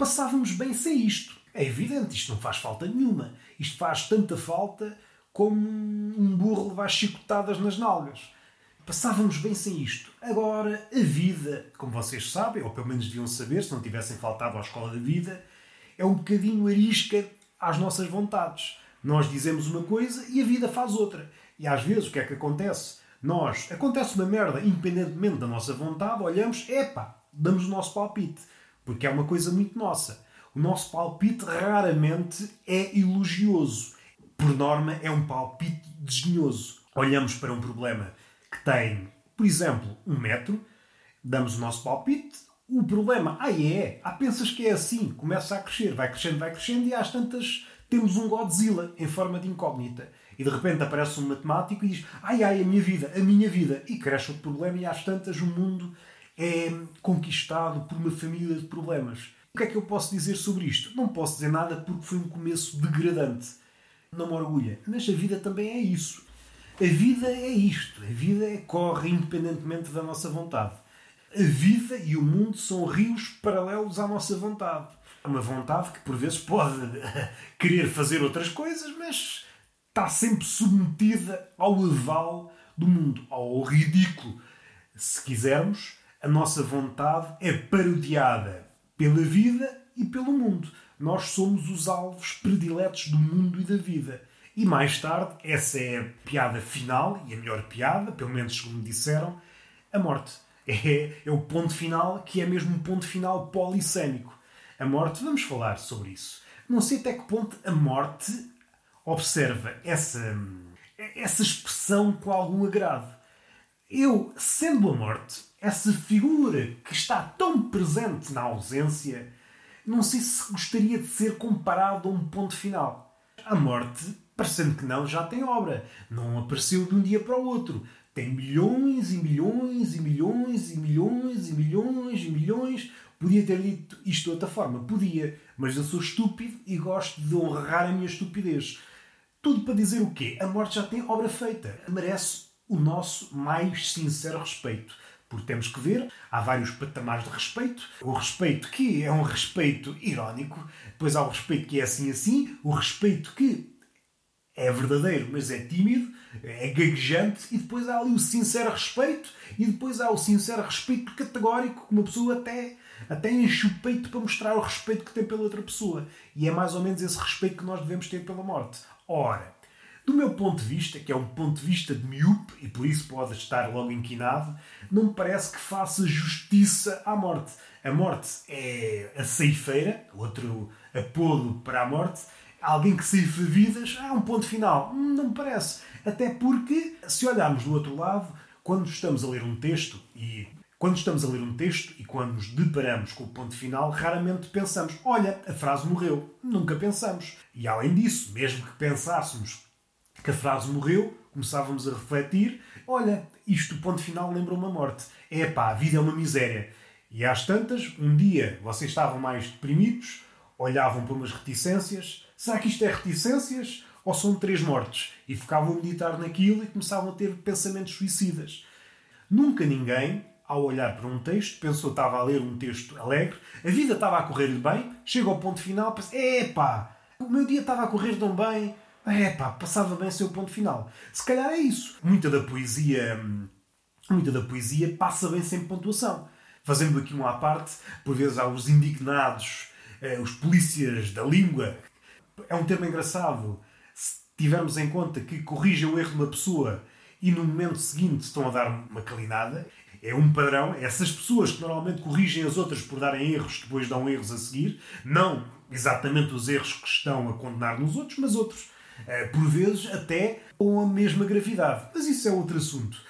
passávamos bem sem isto. É evidente, isto não faz falta nenhuma. Isto faz tanta falta como um burro levar chicotadas nas nalgas. Passávamos bem sem isto. Agora, a vida, como vocês sabem, ou pelo menos deviam saber, se não tivessem faltado à escola da vida, é um bocadinho arisca às nossas vontades. Nós dizemos uma coisa e a vida faz outra. E às vezes o que é que acontece? Nós, acontece uma merda, independentemente da nossa vontade, olhamos, epá, damos o nosso palpite. Porque é uma coisa muito nossa. O nosso palpite raramente é elogioso. Por norma, é um palpite desdenhoso. Olhamos para um problema que tem, por exemplo, um metro, damos o nosso palpite, o problema, ah é, ah pensas que é assim, começa a crescer, vai crescendo, vai crescendo e às tantas temos um Godzilla em forma de incógnita. E de repente aparece um matemático e diz, ai ai, a minha vida, a minha vida. E cresce o problema e às tantas o mundo é conquistado por uma família de problemas. O que é que eu posso dizer sobre isto? Não posso dizer nada porque foi um começo degradante. Não me orgulha. Mas a vida também é isso. A vida é isto. A vida é, corre independentemente da nossa vontade. A vida e o mundo são rios paralelos à nossa vontade. É uma vontade que por vezes pode querer fazer outras coisas, mas está sempre submetida ao aval do mundo, ao ridículo. Se quisermos, a nossa vontade é parodiada pela vida e pelo mundo. Nós somos os alvos prediletos do mundo e da vida. E mais tarde, essa é a piada final, e a melhor piada, pelo menos segundo disseram, a morte. É, é o ponto final que é mesmo um ponto final polissêmico. A morte, vamos falar sobre isso. Não sei até que ponto a morte observa essa, essa expressão com algum agrado. Eu, sendo a morte, essa figura que está tão presente na ausência, não sei se gostaria de ser comparado a um ponto final. A morte, parecendo que não, já tem obra. Não apareceu de um dia para o outro. Tem milhões e milhões e milhões e milhões e milhões e milhões. Podia ter dito isto de outra forma, podia, mas eu sou estúpido e gosto de honrar a minha estupidez. Tudo para dizer o quê? A morte já tem obra feita. Merece o nosso mais sincero respeito. Porque temos que ver, há vários patamares de respeito. O respeito que é um respeito irónico, depois há o respeito que é assim assim, o respeito que é verdadeiro, mas é tímido, é gaguejante, e depois há ali o sincero respeito, e depois há o sincero respeito categórico, que uma pessoa até, até enche o peito para mostrar o respeito que tem pela outra pessoa. E é mais ou menos esse respeito que nós devemos ter pela morte. Ora, do meu ponto de vista, que é um ponto de vista de miúpe, e por isso pode estar logo inquinado, não me parece que faça justiça à morte. A morte é a ceifeira, outro apodo para a morte. Alguém que ceifa vidas é um ponto final. Não me parece. Até porque, se olharmos do outro lado, quando estamos a ler um texto e quando estamos a ler um texto e quando nos deparamos com o ponto final, raramente pensamos: olha, a frase morreu. Nunca pensamos. E além disso, mesmo que pensássemos que a frase morreu, começávamos a refletir: olha, isto, ponto final, lembra uma morte. É pá, a vida é uma miséria. E às tantas, um dia vocês estavam mais deprimidos, olhavam para umas reticências: será que isto é reticências ou são três mortes? E ficavam a meditar naquilo e começavam a ter pensamentos suicidas. Nunca ninguém, ao olhar para um texto, pensou que estava a ler um texto alegre, a vida estava a correr-lhe bem, chega ao ponto final, pensa: epá, o meu dia estava a correr tão bem, é pá, passava bem ser o ponto final. Se calhar é isso. Muita da poesia, muita da poesia passa bem sem pontuação. Fazendo aqui um à parte, por vezes há os indignados, eh, os polícias da língua. É um termo engraçado. Se tivermos em conta que corrigem o erro de uma pessoa e no momento seguinte estão a dar uma calinada, é um padrão. Essas pessoas que normalmente corrigem as outras por darem erros, depois dão erros a seguir, não exatamente os erros que estão a condenar nos outros, mas outros por vezes até com a mesma gravidade. Mas isso é outro assunto.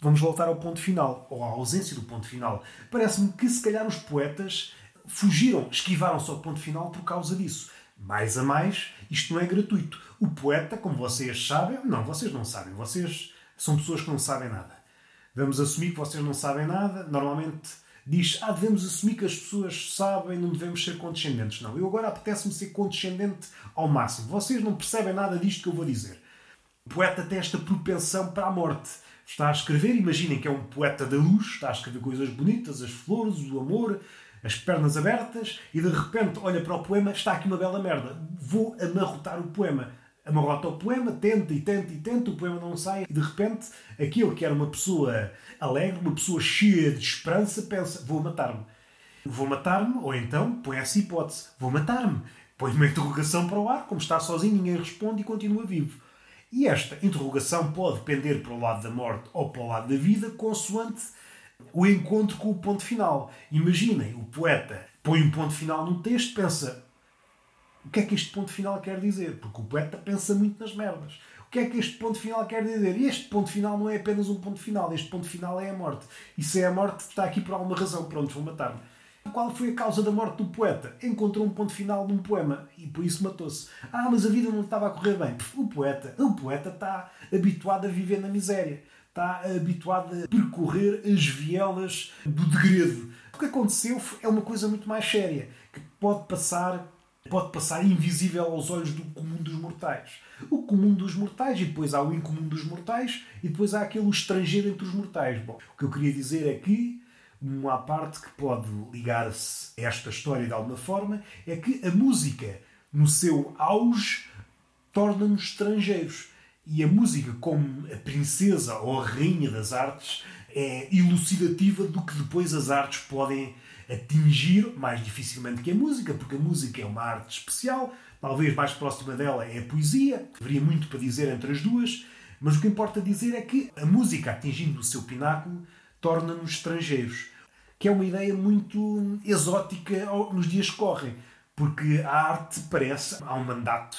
Vamos voltar ao ponto final, ou à ausência do ponto final. Parece-me que se calhar os poetas fugiram, esquivaram-se ao ponto final por causa disso. Mais a mais, isto não é gratuito. O poeta, como vocês sabem, não, vocês não sabem, vocês são pessoas que não sabem nada. Vamos assumir que vocês não sabem nada. Normalmente diz, ah, devemos assumir que as pessoas sabem, não devemos ser condescendentes. Não, eu agora apetece-me ser condescendente ao máximo. Vocês não percebem nada disto que eu vou dizer. O poeta tem esta propensão para a morte. Está a escrever, imaginem que é um poeta da luz, está a escrever coisas bonitas, as flores, o amor, as pernas abertas, e de repente olha para o poema, está aqui uma bela merda. Vou amarrotar o poema. Amarrota o poema, tenta e tenta e tenta, o poema não sai, e de repente aquele que era uma pessoa alegre, uma pessoa cheia de esperança, pensa: vou matar-me. Vou matar-me, ou então põe essa hipótese: vou matar-me. Põe uma interrogação para o ar, como está sozinho, ninguém responde e continua vivo. E esta interrogação pode pender para o lado da morte ou para o lado da vida, consoante o encontro com o ponto final. Imaginem, o poeta põe um ponto final no texto, pensa o que é que este ponto final quer dizer? Porque o poeta pensa muito nas merdas. O que é que este ponto final quer dizer? E este ponto final não é apenas um ponto final, este ponto final é a morte. E se é a morte, está aqui por alguma razão. Pronto, vou matar-me. Qual foi a causa da morte do poeta? Encontrou um ponto final num poema e por isso matou-se. Ah, mas a vida não estava a correr bem. O poeta, o poeta está habituado a viver na miséria. Está habituado a percorrer as vielas do degredo. O que aconteceu é uma coisa muito mais séria, que pode passar, pode passar invisível aos olhos do comum dos mortais. O comum dos mortais, e depois há o incomum dos mortais, e depois há aquele estrangeiro entre os mortais. Bom, o que eu queria dizer é que uma parte que pode ligar-se a esta história de alguma forma é que a música, no seu auge, torna-nos estrangeiros. E a música, como a princesa ou a rainha das artes, é elucidativa do que depois as artes podem atingir, mais dificilmente que a música, porque a música é uma arte especial, talvez mais próxima dela é a poesia, haveria muito para dizer entre as duas, mas o que importa dizer é que a música, atingindo o seu pináculo, torna-nos estrangeiros. Que é uma ideia muito exótica nos dias que correm. Porque a arte parece. Há um mandato,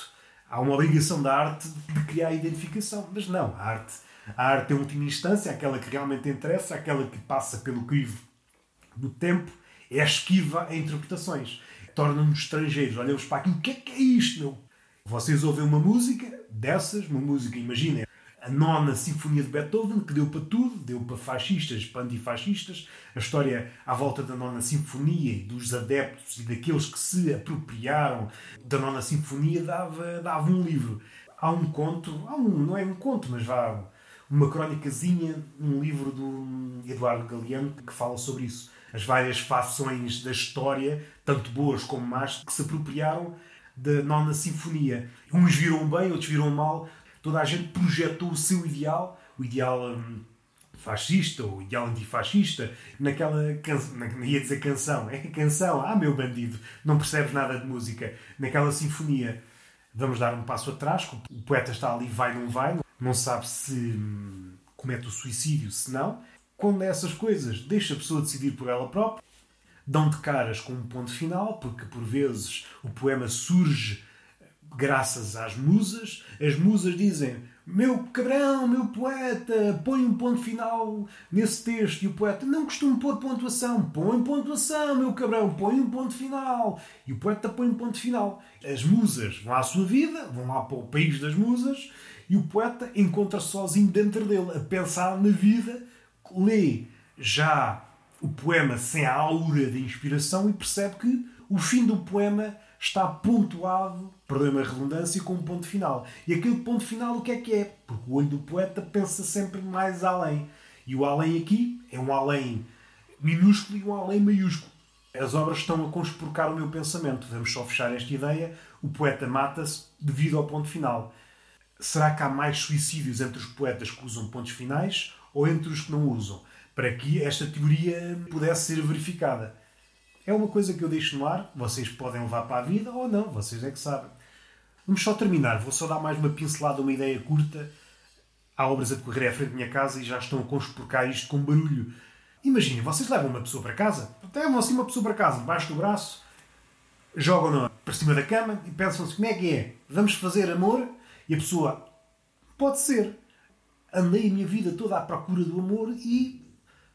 há uma obrigação da arte de criar identificação. Mas não, a arte, a arte, em última instância, aquela que realmente interessa, aquela que passa pelo crivo do tempo, é esquiva a interpretações. Torna-nos estrangeiros. Olhamos para aquilo, o que é que é isto? Vocês ouvem uma música dessas, uma música, imaginem, a nona Sinfonia de Beethoven, que deu para tudo, deu para fascistas, para antifascistas, a história à volta da nona Sinfonia e dos adeptos e daqueles que se apropriaram da nona Sinfonia dava, dava um livro. Há um conto, há um, não é um conto, mas vá uma crónicazinha, um livro do Eduardo Galeano que fala sobre isso. As várias fações da história, tanto boas como más, que se apropriaram da nona sinfonia. Uns viram bem, outros viram mal, toda a gente projetou o seu ideal, o ideal hum, fascista ou ideal antifascista, naquela canção, não ia dizer canção, é canção, ah meu bandido, não percebes nada de música, naquela sinfonia. Vamos dar um passo atrás, o poeta está ali, vai, não vai, não sabe se hum, comete o suicídio, se não. Quando essas coisas, deixa a pessoa decidir por ela própria, dão de caras com um ponto final, porque por vezes o poema surge graças às musas. As musas dizem: Meu cabrão, meu poeta, põe um ponto final nesse texto. E o poeta: Não costumo pôr pontuação. Põe pontuação, meu cabrão, põe um ponto final. E o poeta põe um ponto final. As musas vão à sua vida, vão lá para o país das musas. E o poeta encontra sozinho dentro dele, a pensar na vida, lê já o poema sem a aura de inspiração e percebe que o fim do poema está pontuado, perdoe-me a redundância, com um ponto final. E aquele ponto final o que é que é? Porque o olho do poeta pensa sempre mais além. E o além aqui é um além minúsculo e um além maiúsculo. As obras estão a conspurcar o meu pensamento. Vamos só fechar esta ideia. O poeta mata-se devido ao ponto final. Será que há mais suicídios entre os poetas que usam pontos finais ou entre os que não usam? Para que esta teoria pudesse ser verificada. É uma coisa que eu deixo no ar, vocês podem levar para a vida ou não, vocês é que sabem. Vamos só terminar, vou só dar mais uma pincelada, uma ideia curta. Há obras a decorrer à frente da minha casa e já estão a conspurcar isto com barulho. Imaginem, vocês levam uma pessoa para casa, levam assim uma pessoa para casa, debaixo do braço, jogam-na para cima da cama e pensam-se como é que é? Vamos fazer amor? E a pessoa, pode ser. Andei a minha vida toda à procura do amor e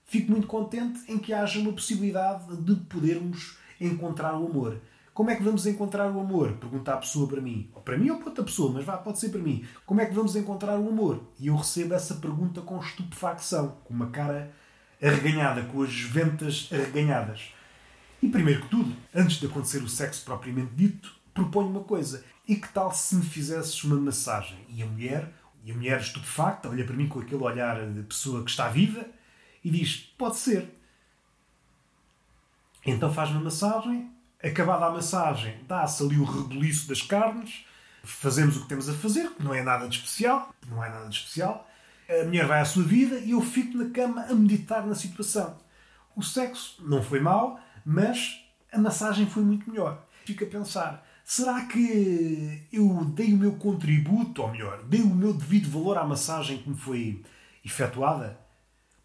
fico muito contente em que haja uma possibilidade de podermos encontrar o amor. Como é que vamos encontrar o amor? Pergunta a pessoa para mim. Ou para mim ou para outra pessoa, mas vá, pode ser para mim. Como é que vamos encontrar o amor? E eu recebo essa pergunta com estupefacção, com uma cara arreganhada, com as ventas arreganhadas. E primeiro que tudo, antes de acontecer o sexo propriamente dito, proponho uma coisa. E que tal se me fizesses uma massagem? E a mulher, E a mulher estupefacta olha para mim com aquele olhar de pessoa que está viva e diz: Pode ser. Então faz-me a massagem. Acabada a massagem, dá-se ali o rebuliço das carnes. Fazemos o que temos a fazer, que não é nada de especial. Não é nada de especial. A mulher vai à sua vida e eu fico na cama a meditar na situação. O sexo não foi mau, mas a massagem foi muito melhor. Fico a pensar: será que eu dei o meu contributo, ou melhor, dei o meu devido valor à massagem que me foi efetuada?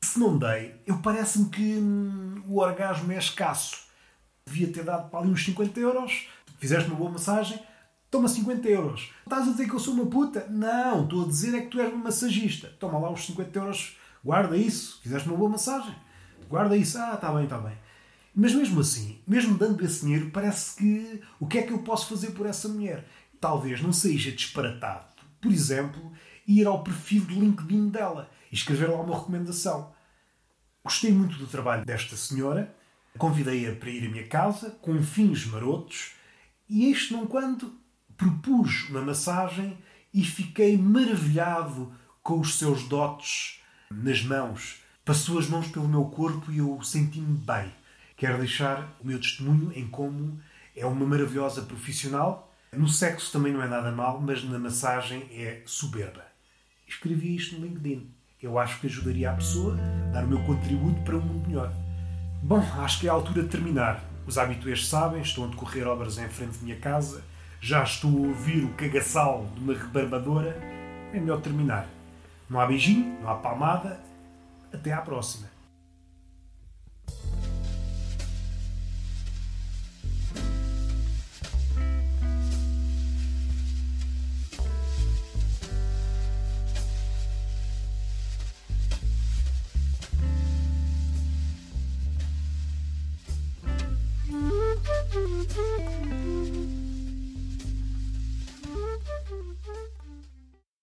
Se não dei, eu parece-me que hum, o orgasmo é escasso. Devia ter dado para ali uns 50 euros. Fizeste uma boa massagem, toma 50 euros. Estás a dizer que eu sou uma puta? Não, estou a dizer é que tu és uma massagista. Toma lá os 50 euros, guarda isso. Fizeste uma boa massagem. Guarda isso. Ah, está bem, está bem. Mas mesmo assim, mesmo dando esse dinheiro, parece que o que é que eu posso fazer por essa mulher? Talvez não seja disparatado. Por exemplo, ir ao perfil de LinkedIn dela e escrever lá uma recomendação. Gostei muito do trabalho desta senhora, convidei-a para ir à minha casa, com fins marotos, e este não quando propus uma massagem e fiquei maravilhado com os seus dotes nas mãos. Passou as mãos pelo meu corpo e eu senti-me bem. Quero deixar o meu testemunho em como é uma maravilhosa profissional. No sexo também não é nada mal, mas na massagem é soberba. Escrevi isto no LinkedIn. Eu acho que ajudaria a pessoa a dar o meu contributo para um mundo melhor. Bom, acho que é a altura de terminar. Os habituês sabem, estão a decorrer obras em frente de minha casa. Já estou a ouvir o cagaçal de uma rebarbadora. É melhor terminar. Não há beijinho, não há palmada. Até à próxima.